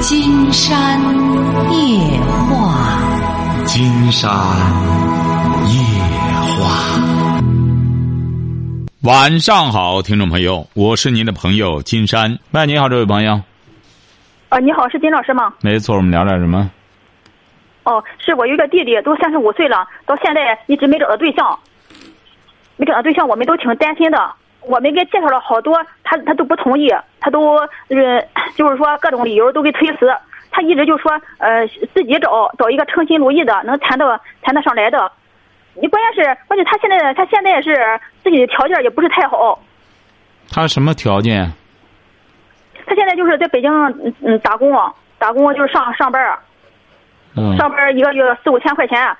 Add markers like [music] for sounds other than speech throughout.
金山夜话，金山夜话。晚上好，听众朋友，我是您的朋友金山。喂，你好，这位朋友。啊，你好，是金老师吗？没错，我们聊点什么？哦，是我有一个弟弟，都三十五岁了，到现在一直没找到对象，没找到对象，我们都挺担心的。我们给介绍了好多，他他都不同意，他都呃，就是说各种理由都给推辞。他一直就说，呃，自己找找一个称心如意的，能谈到谈得上来的。你关键是，关键他现在他现在是自己的条件也不是太好。他什么条件？他现在就是在北京嗯嗯打工，打工就是上上班，嗯，上班一个月四五千块钱，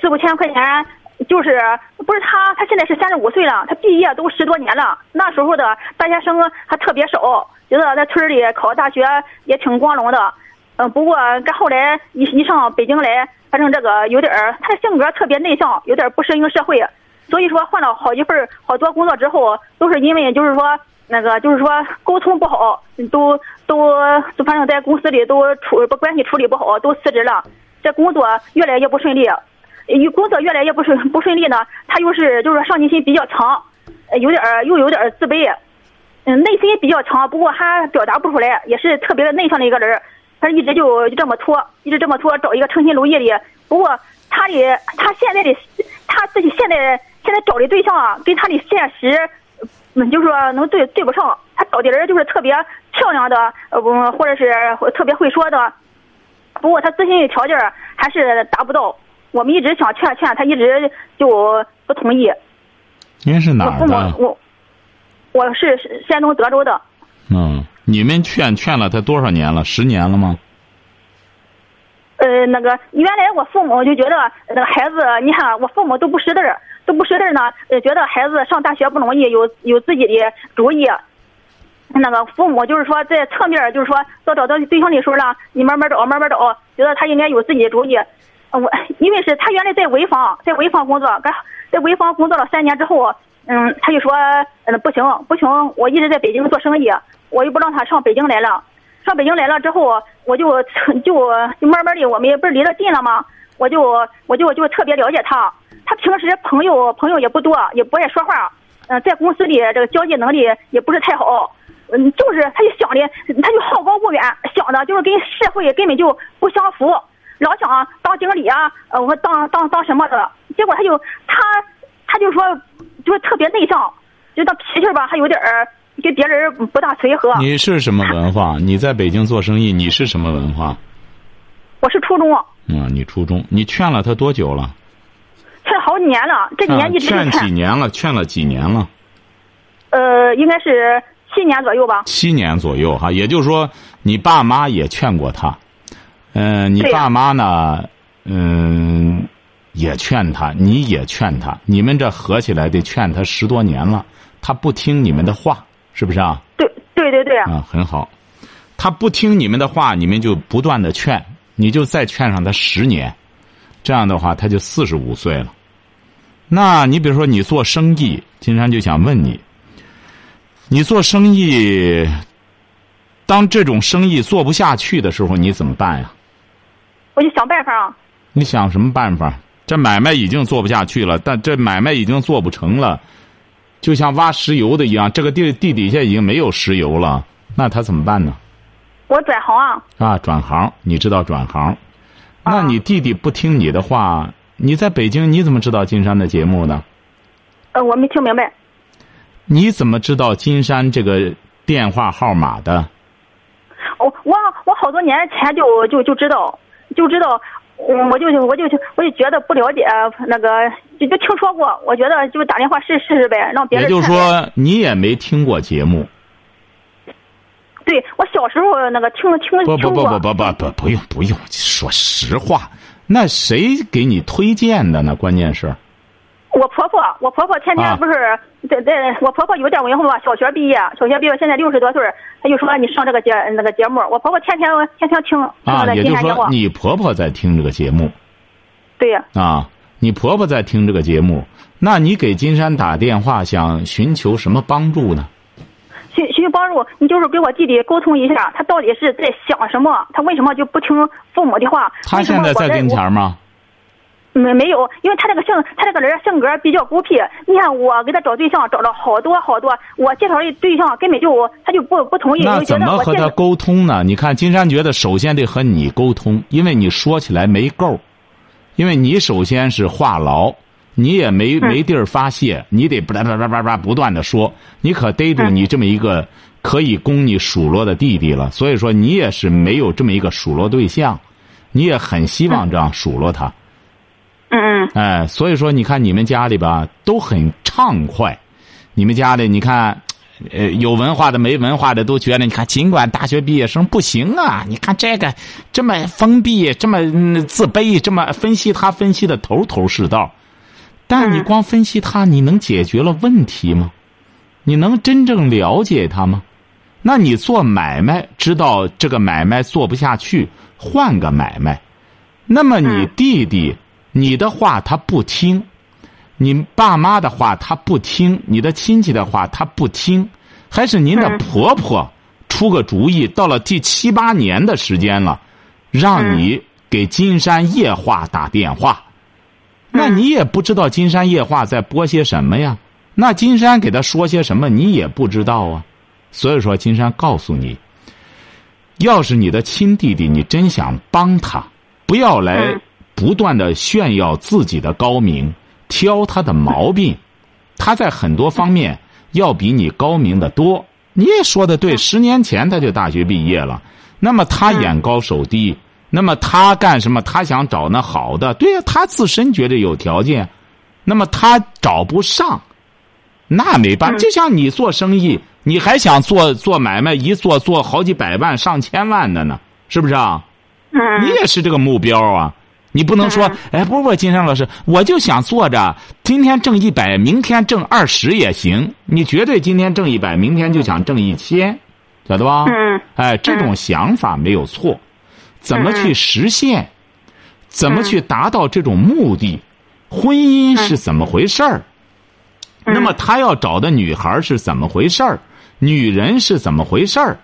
四五千块钱就是不是他，他现在是三十五岁了，他毕业都十多年了。那时候的大学生还特别少，觉得在村里考大学也挺光荣的。嗯，不过跟后来一一上北京来，反正这个有点儿，他的性格特别内向，有点不适应社会，所以说换了好几份好多工作之后，都是因为就是说那个就是说沟通不好，都都就反正在公司里都处关系处理不好，都辞职了。这工作越来越不顺利，工作越来越不顺不顺利呢，他又是就是说上进心比较强，有点儿又有点儿自卑，嗯，内心比较强，不过还表达不出来，也是特别的内向的一个人。他一直就这么拖，一直这么拖，找一个称心如意的。不过他的他现在的他自己现在现在找的对象啊，跟他的现实，嗯，就是说能对对不上。他找的人就是特别漂亮的，呃，或者是特别会说的。不过他自身的条件还是达不到。我们一直想劝劝他，一直就不同意。您是哪儿的？我我是山东德州的。嗯，你们劝劝了他多少年了？十年了吗？呃，那个原来我父母就觉得那个孩子，你看我父母都不识字儿，都不识字儿呢，呃，觉得孩子上大学不容易，有有自己的主意。那个父母就是说在侧面就是说到找到对象的时候呢，你慢慢找，慢慢找，觉得他应该有自己的主意。我因为是他原来在潍坊，在潍坊工作，干在潍坊工作了三年之后，嗯，他就说，嗯，不行不行，我一直在北京做生意，我又不让他上北京来了。上北京来了之后，我就 [laughs] 就就慢慢的，我们也不是离得近了吗？我就我就就特别了解他。他平时朋友朋友也不多，也不爱说话。嗯、在公司里这个交际能力也不是太好。嗯，就是他就想的，他就好高骛远，想的就是跟社会根本就不相符，老想当经理啊，呃，我当当当什么的。结果他就他他就说，就是特别内向，就他脾气吧，还有点儿跟别人不大随和。你是什么文化？[laughs] 你在北京做生意，你是什么文化？我是初中，嗯，你初中，你劝了他多久了？劝好几年了，这几啊年一直劝劝几年了？劝了几年了？呃，应该是七年左右吧。七年左右哈，也就是说，你爸妈也劝过他，嗯、你爸妈呢，嗯，也劝他，你也劝他，你们这合起来得劝他十多年了，他不听你们的话，是不是啊？对对对对，啊，很好，他不听你们的话，你们就不断的劝，你就再劝上他十年，这样的话他就四十五岁了。那你比如说你做生意，金山就想问你，你做生意，当这种生意做不下去的时候，你怎么办呀？我就想办法啊。你想什么办法？这买卖已经做不下去了，但这买卖已经做不成了，就像挖石油的一样，这个地地底下已经没有石油了，那他怎么办呢？我转行啊，啊，转行，你知道转行，那啊你弟弟不听你的话，你在北京你怎么知道金山的节目呢？呃，我没听明白。你怎么知道金山这个电话号码的？我我我好多年前就就就知道，就知道，嗯，我就我就我就觉得不了解那个，就就听说过，我觉得就打电话试试试呗，让别人也就是说，你也没听过节目。对我小时候那个听听不不不不不不不不用不用说实话，那谁给你推荐的呢？关键是我婆婆，我婆婆天啊天不是在在，我婆婆有点文化，小学毕业，小学毕业现在六十多岁儿她就说你上这个节那个节目，我婆婆天天天天听听啊，那也就是说，，你婆婆在听这个节目对呀，啊，你婆婆在听这个节目，那你给金山打电话想寻求什么帮助呢？寻寻求帮助你就是给我弟弟沟通一下，他到底是在想什么？他为什么就不听父母的话？他现在在跟前吗？没没有，因为他这个性，他这个人性格比较孤僻。你看我给他找对象，找了好多好多，我介绍的对象根本就他就不不同意。那怎么和他沟通呢？你看金山觉得首先得和你沟通，因为你说起来没够，因为你首先是话痨，你也没没地儿发泄，你得叭叭叭叭叭不断的说，你可逮住你这么一个可以供你数落的弟弟了。所以说你也是没有这么一个数落对象，你也很希望这样数落他。嗯嗯，哎，所以说你看你们家里吧都很畅快，你们家里你看，呃，有文化的没文化的都觉得，你看尽管大学毕业生不行啊，你看这个这么封闭，这么自卑，这么分析他分析的头头是道，但你光分析他，你能解决了问题吗？你能真正了解他吗？那你做买卖，知道这个买卖做不下去，换个买卖，那么你弟弟。你的话他不听，你爸妈的话他不听，你的亲戚的话他不听，还是您的婆婆出个主意？到了第七八年的时间了，让你给金山夜话打电话，那你也不知道金山夜话在播些什么呀？那金山给他说些什么你也不知道啊？所以说，金山告诉你，要是你的亲弟弟，你真想帮他，不要来。不断的炫耀自己的高明，挑他的毛病，他在很多方面要比你高明的多。你也说的对，十年前他就大学毕业了，那么他眼高手低，那么他干什么？他想找那好的，对呀，他自身觉得有条件，那么他找不上，那没办法。就像你做生意，你还想做做买卖，一做做好几百万、上千万的呢，是不是啊？你也是这个目标啊。你不能说，哎，不不，金山老师，我就想坐着，今天挣一百，明天挣二十也行。你绝对今天挣一百，明天就想挣一千，晓得吧？嗯。哎，这种想法没有错，怎么去实现？怎么去达到这种目的？婚姻是怎么回事儿？那么他要找的女孩是怎么回事儿？女人是怎么回事儿？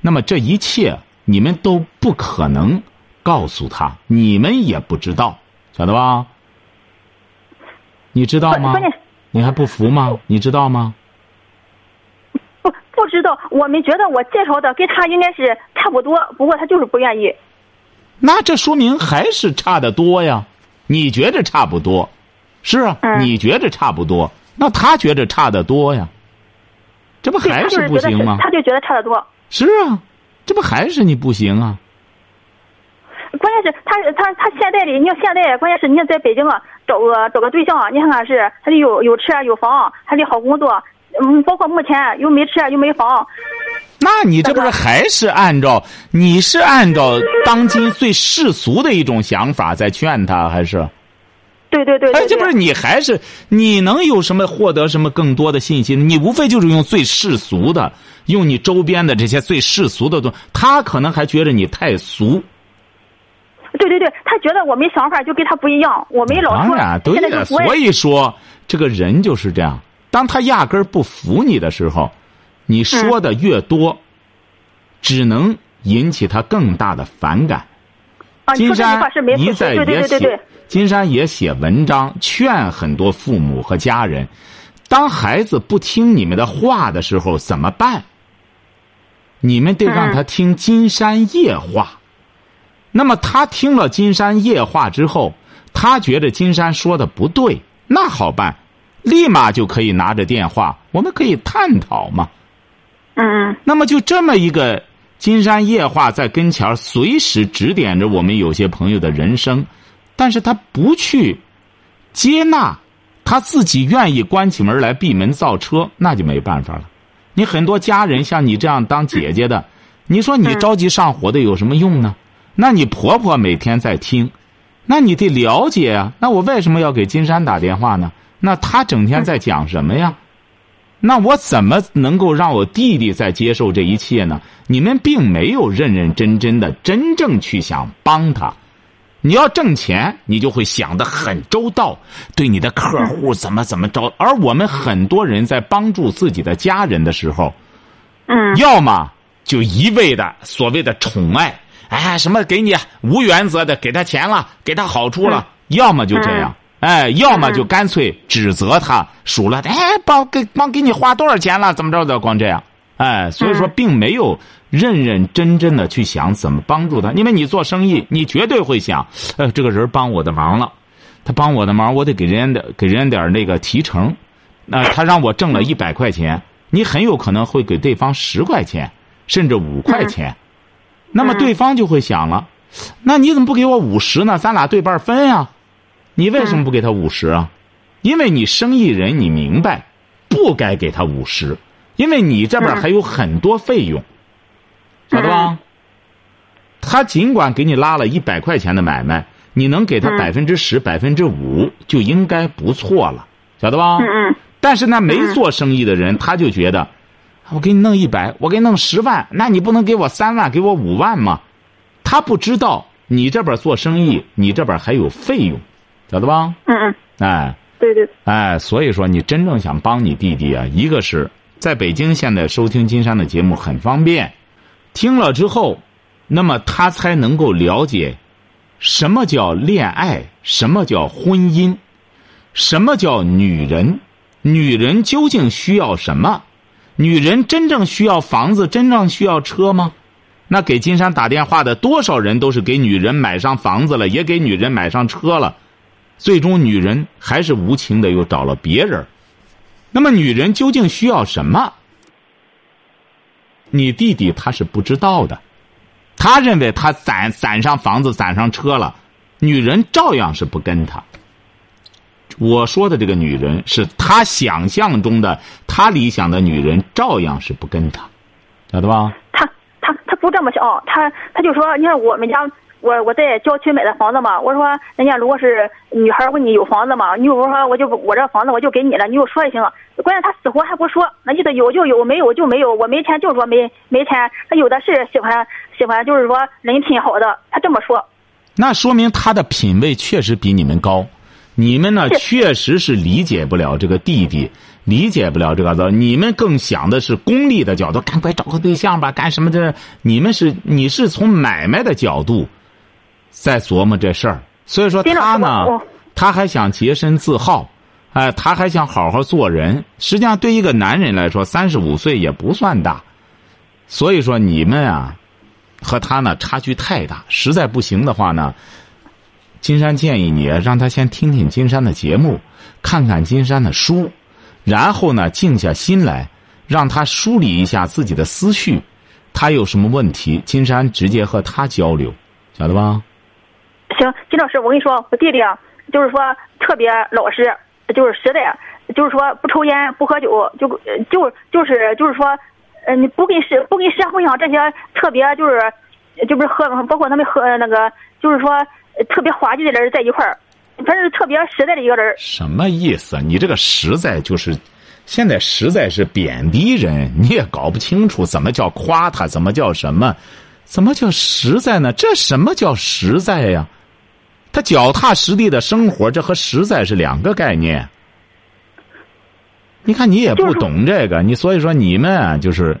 那么这一切你们都不可能。告诉他，你们也不知道，晓得吧？你知道吗？你还不服吗？你知道吗？不，不知道。我们觉得我介绍的跟他应该是差不多，不过他就是不愿意。那这说明还是差得多呀？你觉着差不多，是啊？你觉着差不多，那他觉着差得多呀？这不还是不行吗？他就觉得差得多。是啊，这不还是你不行啊？关键是他他他现在的，你看现在关键是你在北京啊，找个找个对象，你看看是他得有有车有房，还得好工作，嗯，包括目前又没车又没房。那你这不是还是按照你是按照当今最世俗的一种想法在劝他，还是？对对对。哎，这不是你还是你能有什么获得什么更多的信息？你无非就是用最世俗的，用你周边的这些最世俗的东西，他可能还觉得你太俗。对对对，他觉得我们想法就跟他不一样，我们老当然对的，所以说这个人就是这样。当他压根儿不服你的时候，你说的越多，只能引起他更大的反感。金山一再也写，金山也写文章劝很多父母和家人：当孩子不听你们的话的时候怎么办？你们得让他听金山夜话。那么他听了金山夜话之后，他觉得金山说的不对，那好办，立马就可以拿着电话，我们可以探讨嘛。嗯。那么就这么一个金山夜话在跟前随时指点着我们有些朋友的人生，但是他不去接纳，他自己愿意关起门来闭门造车，那就没办法了。你很多家人像你这样当姐姐的，你说你着急上火的有什么用呢？那你婆婆每天在听，那你得了解啊。那我为什么要给金山打电话呢？那他整天在讲什么呀？那我怎么能够让我弟弟在接受这一切呢？你们并没有认认真真的真正去想帮他。你要挣钱，你就会想的很周到，对你的客户怎么怎么着。而我们很多人在帮助自己的家人的时候，嗯要么就一味的所谓的宠爱，哎，什么给你无原则的给他钱了，给他好处了，要么就这样，哎，要么就干脆指责他数了，哎，帮给帮给你花多少钱了，怎么着的，光这样，哎，所以说并没有认认真真的去想怎么帮助他，因为你做生意，你绝对会想，呃，这个人帮我的忙了，他帮我的忙，我得给人家的给人家点那个提成，那、他让我挣了一百块钱，你很有可能会给对方十块钱，甚至五块钱，那么对方就会想了，那你怎么不给我五十呢？咱俩对半分呀、你为什么不给他五十啊？因为你生意人，你明白，不该给他五十，因为你这边还有很多费用，晓得吧？他尽管给你拉了一百块钱的买卖，你能给他嗯百分之十、百分之五，就应该不错了，晓得吧？嗯嗯但是那没做生意的人，他就觉得，我给你弄一百，我给你弄十万，那你不能给我三万，给我五万吗？他不知道你这边做生意，你这边还有费用，晓得吧？嗯嗯，哎对对，哎，所以说你真正想帮你弟弟啊，一个是在北京现在收听金山的节目很方便，听了之后，那么他才能够了解什么叫恋爱，什么叫婚姻，什么叫女人，女人究竟需要什么？女人真正需要房子，真正需要车吗？那给金山打电话的多少人都是给女人买上房子了，也给女人买上车了，最终女人还是无情的又找了别人。那么女人究竟需要什么？你弟弟他是不知道的，他认为他攒攒上房子、攒上车了，女人照样是不跟他。我说的这个女人是他想象中的、他理想的女人，照样是不跟他，晓得吧？他他他不这么想，他他就说，你看我们家。我我在郊区买的房子嘛，我说人家如果是女孩问你有房子吗？你我说我就我这房子我就给你了，你就说就行了。关键他死活还不说，那意思有就有，没有就没有。我没钱就说没没钱，他有的是喜欢喜欢就是说人品好的，他这么说。那说明他的品位确实比你们高，你们呢 [laughs] 确实是理解不了这个弟弟，理解不了这个的。你们更想的是功利的角度，赶快找个对象吧，干什么的？你们是你是从买卖的角度在琢磨这事儿，所以说他呢他还想洁身自好，哎，他还想好好做人。实际上，对一个男人来说，三十五岁也不算大，所以说你们啊。和他呢差距太大，实在不行的话呢，金山建议你让他先听听金山的节目，看看金山的书，然后呢静下心来，让他梳理一下自己的思绪，他有什么问题，金山直接和他交流，晓得吧？行，金老师，我跟你说，我弟弟啊，就是说特别老实，就是实在，就是说不抽烟不喝酒，就就就是就是说，呃，你不跟社不跟社会上这些特别就是，就不是喝，包括他们喝那个，就是说特别滑稽的人在一块儿，反正是特别实在的一个人。什么意思？你这个实在就是，现在实在是贬低人，你也搞不清楚怎么叫夸他，怎么叫什么，怎么叫实在呢？这什么叫实在呀？他脚踏实地的生活，这和实在是两个概念。你看，你也不懂这个，你所以说你们啊，就是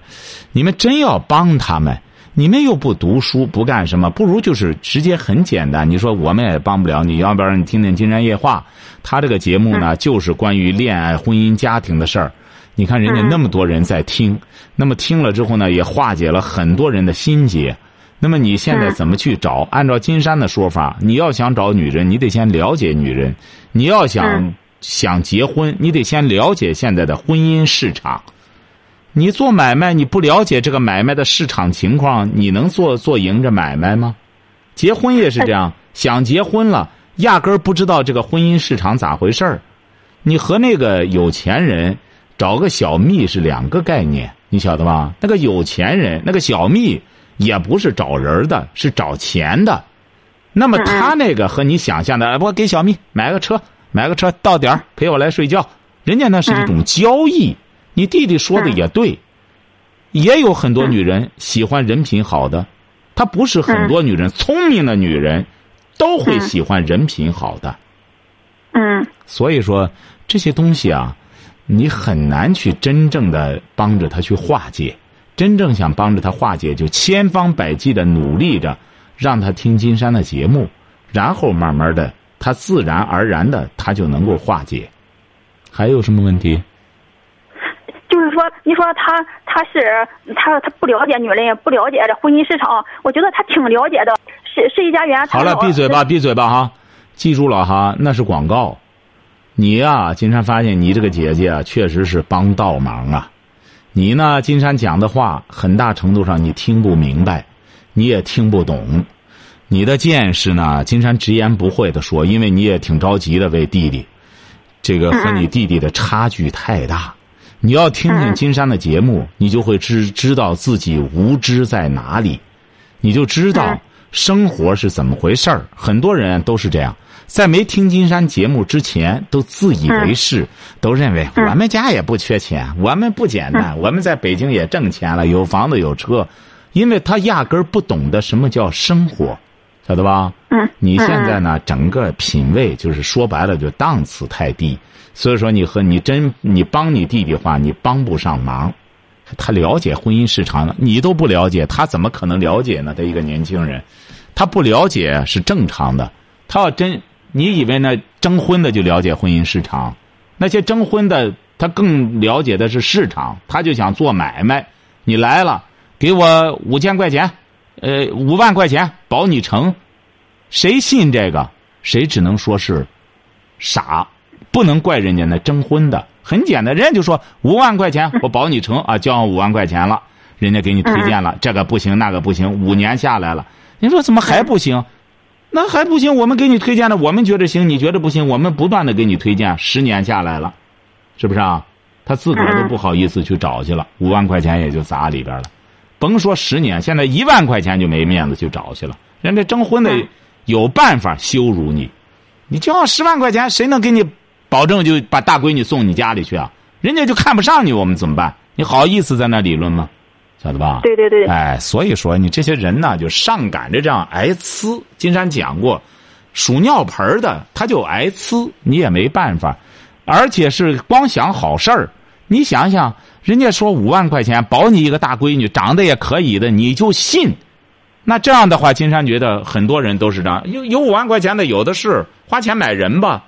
你们真要帮他们，你们又不读书，不干什么，不如就是直接很简单。你说我们也帮不了你，要不然你听听《金山夜话》，他这个节目呢，就是关于恋爱、婚姻、家庭的事儿。你看人家那么多人在听，那么听了之后呢，也化解了很多人的心结。那么你现在怎么去找？按照金山的说法，你要想找女人，你得先了解女人；你要想、嗯想结婚，你得先了解现在的婚姻市场。你做买卖，你不了解这个买卖的市场情况，你能做做赢这买卖吗？结婚也是这样，[laughs] 想结婚了，压根儿不知道这个婚姻市场咋回事儿。你和那个有钱人找个小蜜是两个概念，你晓得吧？那个有钱人，那个小蜜也不是找人的，是找钱的。那么他那个和你想象的，哎我给小蜜买个车，买个车到点儿陪我来睡觉，人家那是一种交易。你弟弟说的也对，也有很多女人喜欢人品好的，她不是很多女人聪明的女人都会喜欢人品好的。嗯所以说这些东西啊，你很难去真正的帮着他去化解。真正想帮着他化解，就千方百计的努力着，让他听金山的节目，然后慢慢的，他自然而然的他就能够化解。还有什么问题？就是说，你说他他是他他不了解女人，不了解这婚姻市场，我觉得他挺了解的。是是一家园。好了，闭嘴吧，闭嘴吧哈！记住了哈，那是广告。你呀，金山发现你这个姐姐啊，确实是帮倒忙啊。你呢，金山讲的话，很大程度上你听不明白，你也听不懂。你的见识呢，金山直言不讳的说，因为你也挺着急的为弟弟，这个和你弟弟的差距太大。你要听听金山的节目，你就会知知道自己无知在哪里，你就知道生活是怎么回事儿。很多人都是这样，在没听金山节目之前，都自以为是，都认为我们家也不缺钱，我们不简单，我们在北京也挣钱了，有房子有车，因为他压根儿不懂得什么叫生活，晓得吧？嗯。你现在呢，整个品味就是说白了，就档次太低。所以说，你和你真你帮你弟弟话，你帮不上忙。他了解婚姻市场，你都不了解，他怎么可能了解呢？他一个年轻人，他不了解是正常的。他要真，你以为那征婚的就了解婚姻市场？那些征婚的，他更了解的是市场，他就想做买卖。你来了，给我五千块钱，呃，五万块钱保你成，谁信这个？谁只能说是傻。不能怪人家那征婚的，很简单，人家就说五万块钱 [laughs] 我保你成啊，交上五万块钱了，人家给你推荐了，这个不行那个不行，五年下来了，你说怎么还不行？那还不行，我们给你推荐的，我们觉得行，你觉得不行，我们不断的给你推荐，十年下来了，是不是啊？他自个儿都不好意思去找去了，五万块钱也就砸里边了，甭说十年，现在一万块钱就没面子去找去了，人家征婚的有办法羞辱你，你交上十万块钱，谁能给你？保证就把大闺女送你家里去啊？人家就看不上你，我们怎么办？你好意思在那理论吗？晓得吧？对对对。哎，所以说你这些人呢，就上赶着这样挨呲。金山讲过，数尿盆的他就挨呲，你也没办法。而且是光想好事儿，你想想，人家说五万块钱保你一个大闺女，长得也可以的，你就信？那这样的话，金山觉得很多人都是这样，有有五万块钱的，有的是花钱买人吧。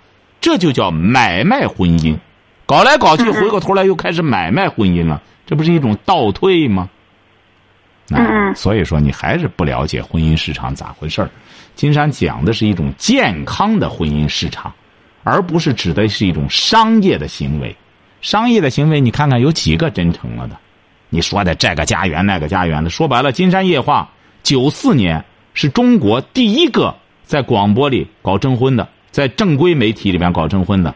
这就叫买卖婚姻，搞来搞去，回过头来又开始买卖婚姻了，这不是一种倒退吗？嗯，所以说你还是不了解婚姻市场咋回事儿。金山讲的是一种健康的婚姻市场，而不是指的是一种商业的行为。商业的行为，你看看有几个真诚了的？你说的这个家园那个家园的，说白了，金山夜话九四年是中国第一个在广播里搞征婚的。在正规媒体里边搞征婚的，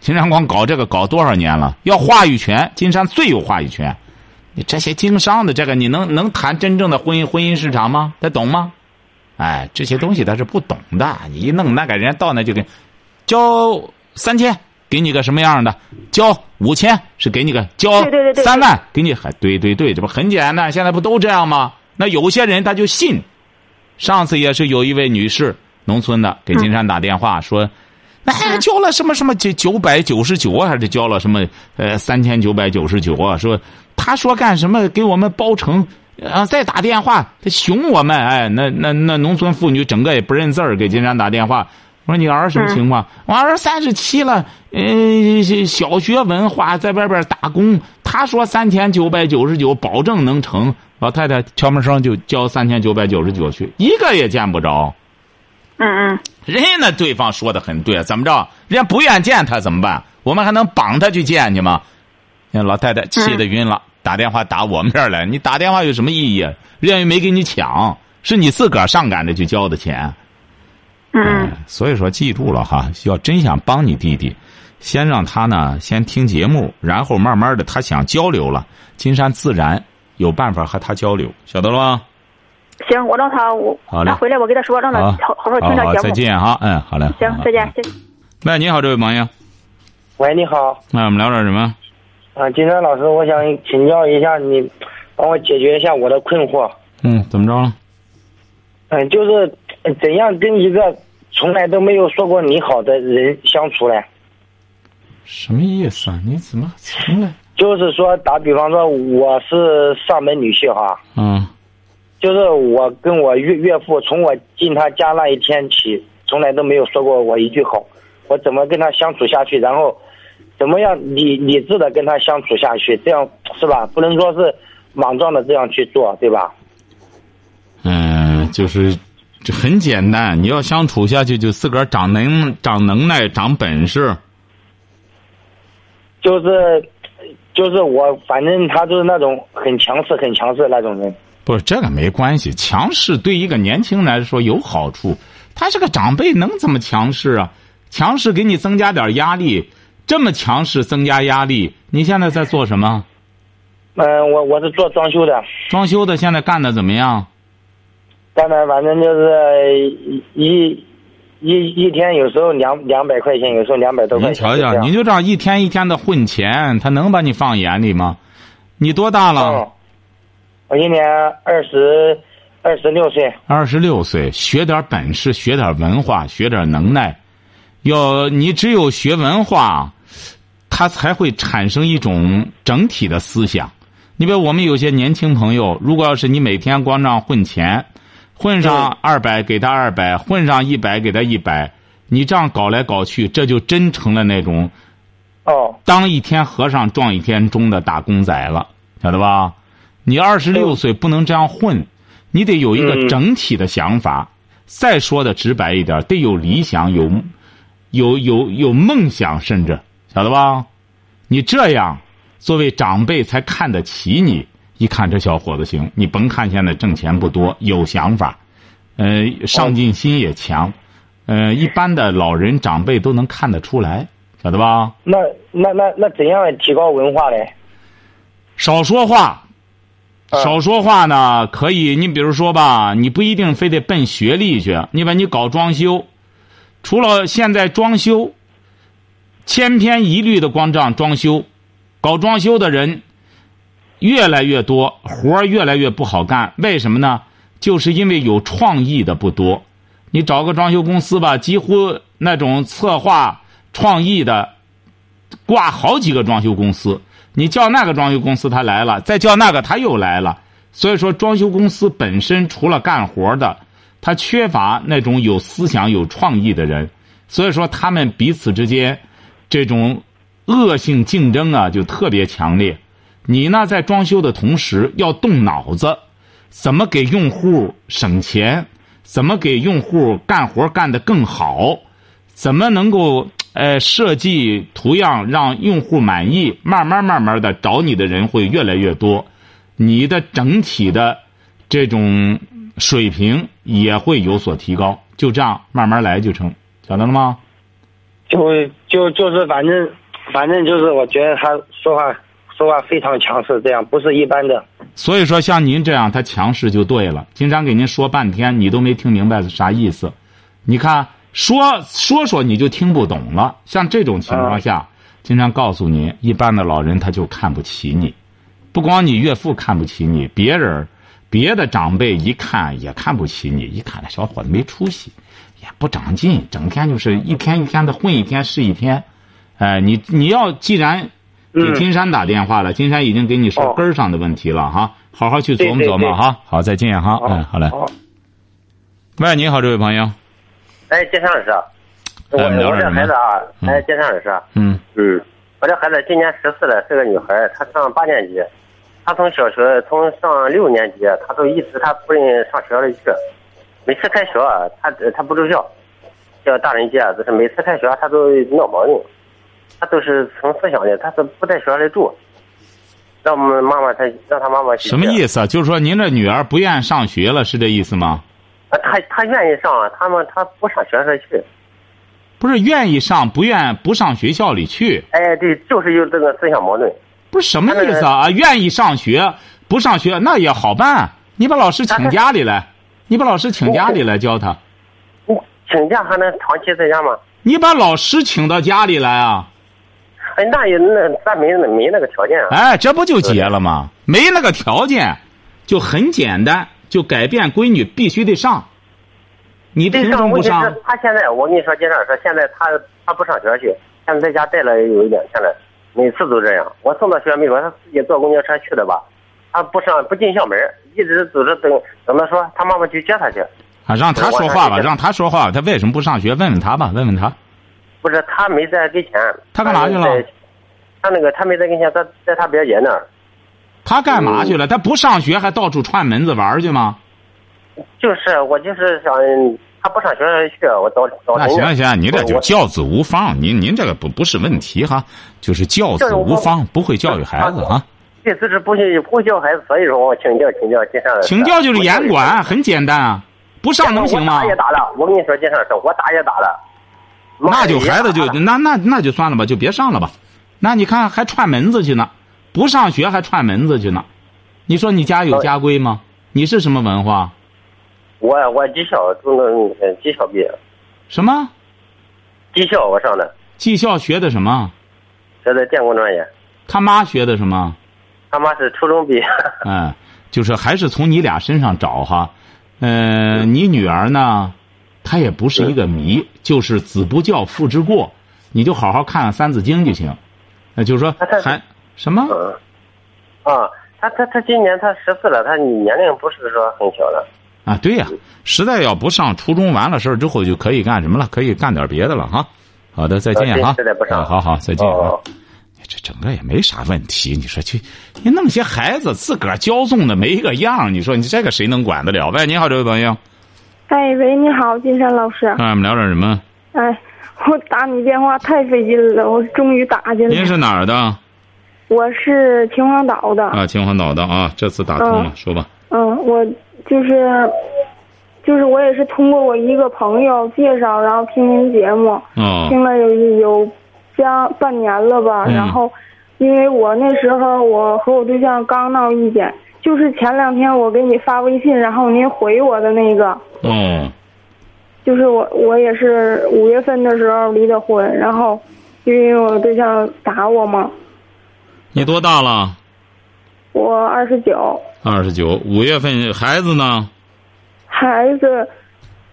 秦山光搞这个搞多少年了？要话语权，金山最有话语权。你这些经商的，这个你能能谈真正的婚姻婚姻市场吗？他懂吗？哎，这些东西他是不懂的。你一弄那个人家到那就给交三千，给你个什么样的？交五千是给你个交三万，给你还对对对，这不很简单？现在不都这样吗？那有些人他就信。上次也是有一位女士。农村的给金山打电话说，哎，交了什么什么九九百九十九啊，还是交了什么呃三千九百九十九啊？说他说干什么给我们包成啊？再打电话他熊我们哎，那那那农村妇女整个也不认字儿，给金山打电话，我说你儿什么情况？我儿三十七了，嗯，小学文化，在外边打工。他说三千九百九十九保证能成，老太太敲门声就交三千九百九十九去，一个也见不着。嗯嗯，人家那对方说的很对，怎么着？人家不愿见他怎么办？我们还能绑他去见去吗？那老太太气得晕了，打电话打我们这儿来。你打电话有什么意义？人家又没给你抢，是你自个儿上赶着去交的钱。嗯，所以说记住了哈，要真想帮你弟弟，先让他呢先听节目，然后慢慢的他想交流了，金山自然有办法和他交流，晓得了吗？行，我让他我他回来，我跟他说，让他好好好听点节目。再见哈，嗯，好嘞。行，再见，谢谢。喂，你好，这位朋友。喂，你好。那我们聊点什么？啊，金山老师，我想请教一下你，帮我解决一下我的困惑。嗯，怎么着了？嗯，就是怎样跟一个从来都没有说过你好的人相处嘞？什么意思啊？你怎么从来？就是说打比方说我是上门女婿哈，嗯，就是我跟我岳岳父从我进他家那一天起，从来都没有说过我一句好。我怎么跟他相处下去？然后怎么样理理智的跟他相处下去？这样是吧？不能说是莽撞的这样去做，对吧？嗯，就是这很简单，你要相处下去，就自个儿长能长能耐、长本事。就是就是我，反正他就是那种很强势、很强势的那种人。不是这个没关系，强势对一个年轻人来说有好处。他是个长辈，能怎么强势啊？强势给你增加点压力，这么强势增加压力。你现在在做什么？嗯，我我是做装修的，装修的现在干的怎么样？干的反正就是一一一天有时候两两百块钱，有时候两百多块钱。您瞧瞧，你就这样一天一天的混钱，他能把你放眼里吗？你多大了？嗯，我今年二十二十六岁。二十六岁，学点本事，学点文化，学点能耐。要你只有学文化，他才会产生一种整体的思想。你比如我们有些年轻朋友，如果要是你每天光这样混钱，混上二百给他二百，混上一百给他一百，你这样搞来搞去，这就真成了那种哦，当一天和尚撞一天钟的打工仔了，晓得吧？你二十六岁不能这样混，你得有一个整体的想法。再说的直白一点，得有理想，有有有有梦想，甚至晓得吧？你这样，作为长辈才看得起你。一看这小伙子行，你甭看现在挣钱不多，有想法，呃，上进心也强，呃，一般的老人长辈都能看得出来，晓得吧？那那那那怎样提高文化嘞？少说话，嗯少说话呢，可以。你比如说吧，你不一定非得奔学历去，你把你搞装修，除了现在装修，千篇一律的光这样装修，搞装修的人越来越多，活儿越来越不好干。为什么呢？就是因为有创意的不多。你找个装修公司吧，几乎那种策划创意的，挂好几个装修公司。你叫那个装修公司他来了，再叫那个他又来了。所以说，装修公司本身除了干活的，他缺乏那种有思想、有创意的人。所以说，他们彼此之间这种恶性竞争啊，就特别强烈。你呢，在装修的同时要动脑子，怎么给用户省钱，怎么给用户干活干得更好，怎么能够呃设计图样让用户满意，慢慢慢慢的找你的人会越来越多，你的整体的这种水平也会有所提高。就这样慢慢来就成，晓得了吗？就就就是反正反正就是我觉得他说话说话非常强势，这样不是一般的。所以说，像您这样，他强势就对了。经常给您说半天，你都没听明白是啥意思。你看，说说说你就听不懂了。像这种情况下，经常告诉你，一般的老人他就看不起你，不光你岳父看不起你，别人别的长辈一看也看不起你。一看那小伙子没出息，也不长进，整天就是一天一天的混，一天是一天。哎、你你要既然给嗯金山打电话了，金山已经给你说哦根儿上的问题了哈，好好去琢磨琢磨对哈。好，再见哈。嗯，好嘞。好喂，你好，这位朋友。哎，金山老师，我哎我这孩子啊，嗯。哎，金山老师，嗯。嗯，我这孩子今年十四了，是个女孩，她上八年级，她从小学从上六年级，她都一直她不愿意上学校里去，每次开学啊，她她不住校，叫大人接，就是每次开学她都闹毛病，她都是从思想的，她是不在学校里住，让我们妈妈她让她妈妈什么意思啊？就是说您这女儿不愿上学了，是这意思吗？啊，他他愿意上，他们他不上学校去，不是愿意上，不愿不上学校里去，哎，对，就是有这个思想矛盾。不是什么意思啊？啊愿意上学不上学那也好办，你把老师请家里来，你把老师请家里来教他，你请假还能长期在家吗？你把老师请到家里来啊！哎，那也那咱没没那个条件啊。哎，这不就结了吗？没那个条件，就很简单，就改变闺女必须得上。你凭这什么不上？他现在，我跟你说，金老师，现在他他不上学去，现在在家待了有一两天了。每次都这样。我送到学校门口，他自己坐公交车去的吧？他不上不进校门，一直走着等等他说他妈妈去接他去。啊，让他说话吧，让他说话。他为什么不上学？问问他吧，问问他。不是他没在跟前。他干嘛去了在？他那个他没在跟前，他在他表姐那儿。他干嘛去了？他不上学还到处串门子玩去吗？就是我就是想他不上学去，我找找那晨行行，你这就教子无方，您您这个不不是问题哈，就是教子无方，不会教育孩子啊。这资质不行不会教孩子，所以说我请教请教金山。请教就是严管，很简单啊，不上能行吗打？也打了，我跟你说金山老师，我打也打了。那就孩子就那那那就算了吧，就别上了吧。那你看还串门子去呢，不上学还串门子去呢。你说你家有家规吗？你是什么文化？我我技校中的呃技校毕业，什么技校我上的，技校学的什么？学的电工专业。他妈学的什么？他妈是初中毕业。嗯，[laughs] 就是还是从你俩身上找哈。呃，你女儿呢，她也不是一个谜，就是子不教父之过，你就好好看看《三字经》就行。那就是说还什么？嗯。啊，他他他今年他十四了，他年龄不是说很小了。啊，对呀、实在要不上初中，完了事儿之后就可以干什么了？可以干点别的了哈。好的，再见啊哈。实在不上啊好好，再见啊哦。这整个也没啥问题，你说去，你那么些孩子自个儿骄纵的没一个样你说你这个谁能管得了？喂，你好，这位朋友，哎喂，你好，金山老师。哎我们聊点什么？哎，我打你电话太费劲了，我终于打进来。您是哪儿的？我是秦皇岛的。啊，秦皇岛的啊，这次打通了，嗯说吧。嗯，我就是，就是我也是通过我一个朋友介绍，然后听您节目，哦，听了有有将半年了吧。嗯然后，因为我那时候我和我对象刚闹意见，就是前两天我给你发微信，然后您回我的那个。哦，就是我，我也是五月份的时候离的婚，然后因为我对象打我嘛，你多大了？我二十九，二十九。五月份孩子呢？孩子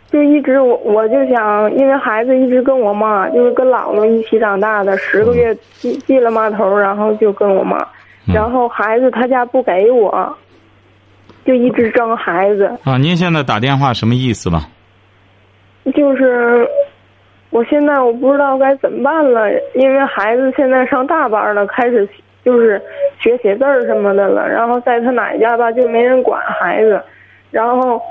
就一直我我就想，因为孩子一直跟我妈，就是跟姥姥一起长大的，十个月进进了妈头，然后就跟我妈，嗯然后孩子他家不给我，就一直争孩子，啊，您现在打电话什么意思吧？就是。我现在我不知道该怎么办了，因为孩子现在上大班了，开始就是学写字儿什么的了。然后在他奶家吧，就没人管孩子。然后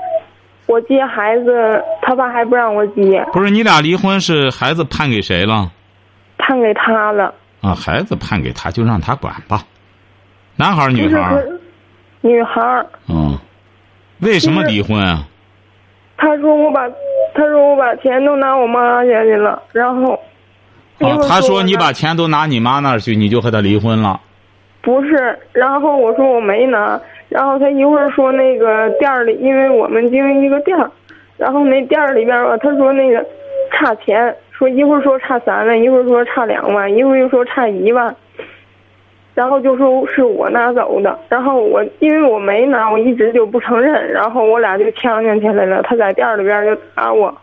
我接孩子，他爸还不让我接，不是你俩离婚是孩子判给谁了？判给他了。啊，孩子判给他，就让他管吧。男孩儿女孩儿？女孩儿，嗯，为什么离婚啊？他说我把他说我把钱都拿我妈家去了，然后一啊，他说你把钱都拿你妈那儿去，你就和他离婚了。不是，然后我说我没拿，然后他一会儿说那个店儿里，因为我们经营一个店儿，然后那店儿里边吧，他说那个差钱，说一会儿说差三万，一会儿说差两万，一会儿又说差一万，然后就说是我拿走的，然后我因为我没拿，我一直就不承认，然后我俩就呛呛起来了，他在店儿里边就打我，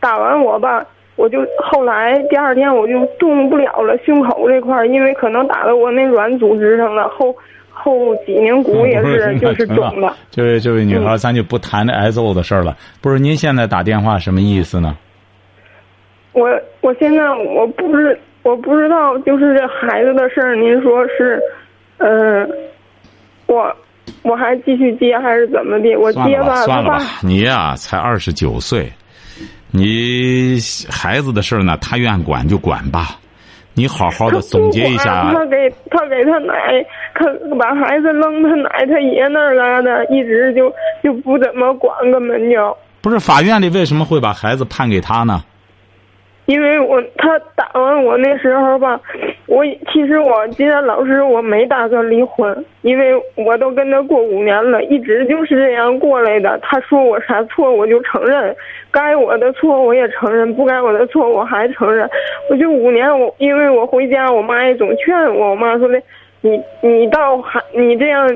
打完我吧。我就后来第二天我就动不了了，胸口这块儿，因为可能打到我那软组织上了，后后脊梁骨也是就是肿的。这位这位女孩，嗯咱就不谈这挨揍的事儿了。不是您现在打电话什么意思呢？我我现在我不知我不知道，就是这孩子的事儿，您说是，嗯、我我还继续接还是怎么的？我接吧，算了吧，你呀、才二十九岁，你孩子的事儿呢，他愿管就管吧。你好好的总结一下他给他给他奶，他把孩子扔他奶他爷那儿了的，一直就就不怎么管，根本就。不是法院里为什么会把孩子判给他呢？因为我他打完我那时候吧，我其实我既然老师我没打算离婚，因为我都跟他过五年了，一直就是这样过来的。他说我啥错我就承认，该我的错我也承认，不该我的错我还承认。我就五年我因为我回家，我妈也总劝我，我妈说的，你你到还你这样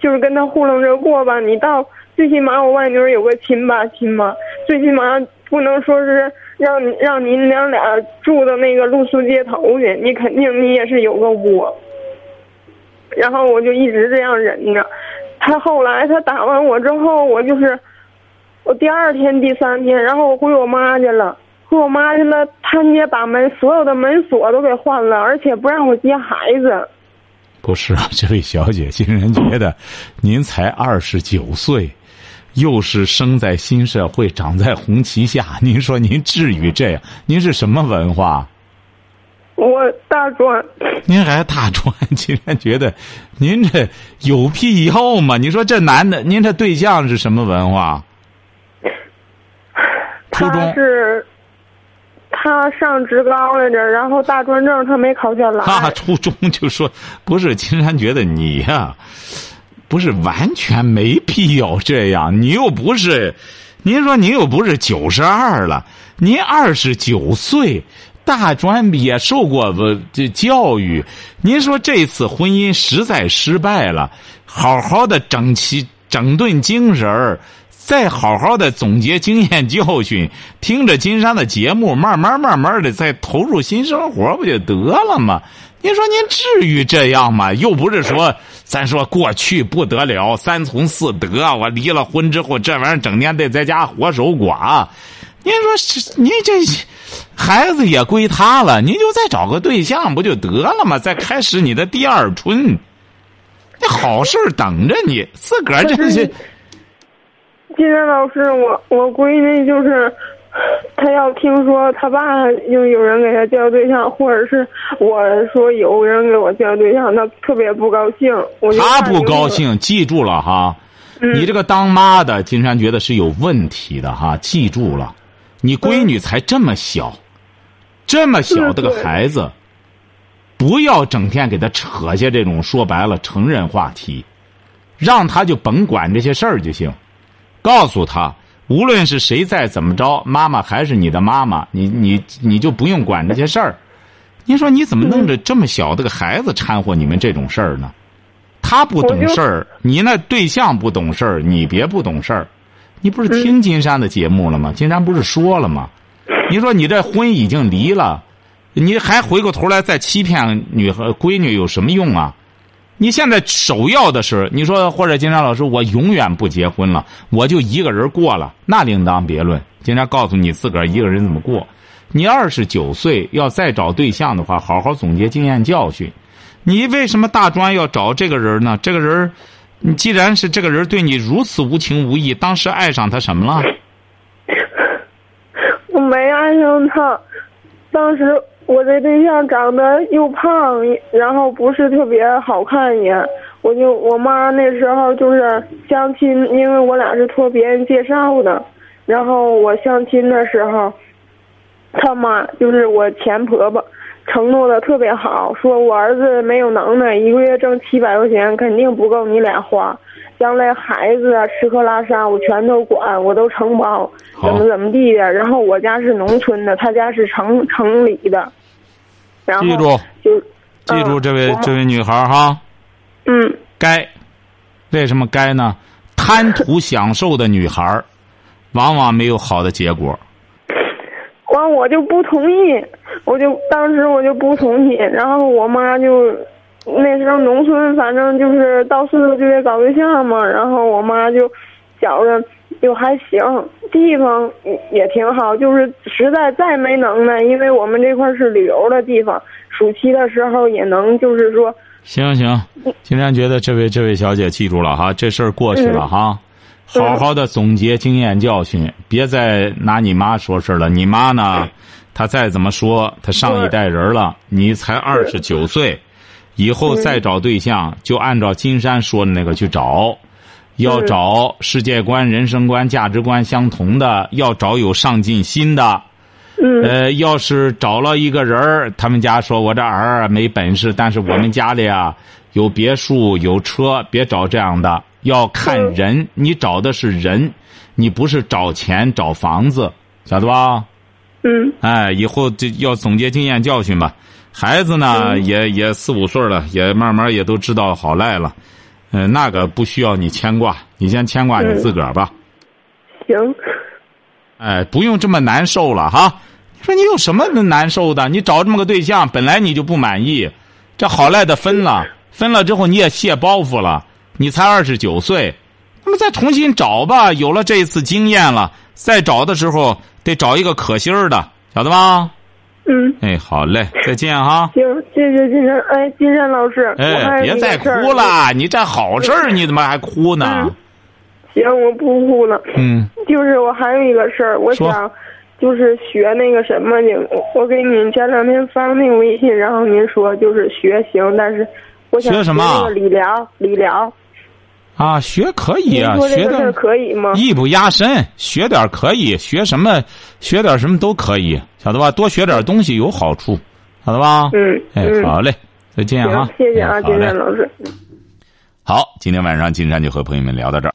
就是跟他糊弄着过吧，你到最起码我外女儿有个亲爸亲妈，最起码不能说是让让您娘俩住到那个露宿街头去，你肯定你也是有个窝。然后我就一直这样忍着，他后来他打完我之后，我就是我第二天、第三天，然后我回我妈去了，回我妈去了，他也把门所有的门锁都给换了，而且不让我接孩子。不是啊，这位小姐，竟然觉得您才二十九岁，又是生在新社会，长在红旗下，您说您至于这样？您是什么文化？我大专。您还大专，[laughs] 竟然觉得您这有必要吗？你说这男的，您这对象是什么文化？初他中。是他上职高来着，然后大专证他没考下来。啊，[laughs] 初中就说不是，竟然觉得你呀、不是完全没必要这样。你又不是，您说您又不是九十二了，您二十九岁，大专毕业，受过这教育。您说这次婚姻实在失败了，好好的整齐整顿精神儿。再好好的总结经验教训，听着金山的节目，慢慢慢慢的再投入新生活，不就得了吗？您说您至于这样吗？又不是说咱说过去不得了，三从四德，我离了婚之后，这玩意儿整天得在家活守寡。您说，您这孩子也归他了，您就再找个对象不就得了吗？再开始你的第二春，那好事等着你，自个儿这是。金山老师，我我闺女就是，她要听说他爸就有人给他介绍对象，或者是我说有人给我介绍对象，他特别不高兴。我他不高兴，记住了哈。嗯你这个当妈的，金山觉得是有问题的哈，记住了。你闺女才这么小，这么小的个孩子，不要整天给他扯下这种说白了成人话题，让他就甭管这些事儿就行。告诉她，无论是谁再怎么着，妈妈还是你的妈妈，你你你就不用管这些事儿。您说你怎么弄着这么小的个孩子掺和你们这种事儿呢？他不懂事儿，你那对象不懂事儿，你别不懂事儿。你不是听金山的节目了吗？金山不是说了吗？你说你这婚已经离了，你还回过头来再欺骗女和闺女有什么用啊？你现在首要的是，你说或者金山老师，我永远不结婚了，我就一个人过了，那另当别论。金山告诉你自个儿一个人怎么过。你二十九岁要再找对象的话，好好总结经验教训。你为什么大专要找这个人呢？这个人，你既然是这个人对你如此无情无义，当时爱上他什么了？[laughs] 我没爱上他，当时我这对象长得又胖，然后不是特别好看也，我就我妈那时候就是相亲，因为我俩是托别人介绍的，然后我相亲的时候，他妈就是我前婆婆。承诺的特别好，说我儿子没有能耐，一个月挣七百块钱肯定不够你俩花，将来孩子啊吃喝拉撒我全都管，我都承包，怎么怎么地的。然后我家是农村的，他家是城城里的，然后记住，就记住嗯这位我这位女孩哈，嗯该，为什么该呢？贪图享受的女孩，往往没有好的结果。完我就不同意，我就当时我就不同意，然后我妈就那时候农村反正就是到岁数就得搞对象嘛，然后我妈就觉着就还行，地方也挺好，就是实在再没能耐，因为我们这块是旅游的地方，暑期的时候也能就是说，行行，今天觉得这位这位小姐记住了哈，这事儿过去了哈，好好的总结经验教训，别再拿你妈说事儿了。你妈呢，她再怎么说，她上一代人了，你才二十九岁，以后再找对象就按照金山说的那个去找，要找世界观、人生观、价值观相同的，要找有上进心的。嗯呃，要是找了一个人儿，他们家说我这儿啊没本事，但是我们家里啊有别墅有车，别找这样的，要看人，你找的是人，你不是找钱找房子，晓得吧？嗯哎，以后就要总结经验教训吧。孩子呢，也也四五岁了，也慢慢也都知道好赖了。嗯、那个不需要你牵挂，你先牵挂你自个儿吧。行，哎，不用这么难受了哈。你说你有什么难受的？你找这么个对象，本来你就不满意，这好赖的分了，分了之后你也卸包袱了。你才二十九岁，那么再重新找吧。有了这一次经验了，再找的时候得找一个可心儿的，晓得吧？嗯，哎，好嘞，再见哈。行，谢谢金山。哎，金山老师，哎，别再哭了，你这好事儿，你怎么还哭呢？嗯行，我不哭了。嗯，就是我还有一个事儿，我想就是学那个什么去。我我给您前两天发那个微信，然后您说就是学行，但是我想学什么那个理疗，理疗。啊，学可以啊，学的可以吗？艺不压身，学点可以，学什么学点什么都可以，晓得吧？多学点东西有好处，晓得吧？嗯哎，嗯好嘞，再见啊，。谢谢啊，金山老师。好，今天晚上金山就和朋友们聊到这儿。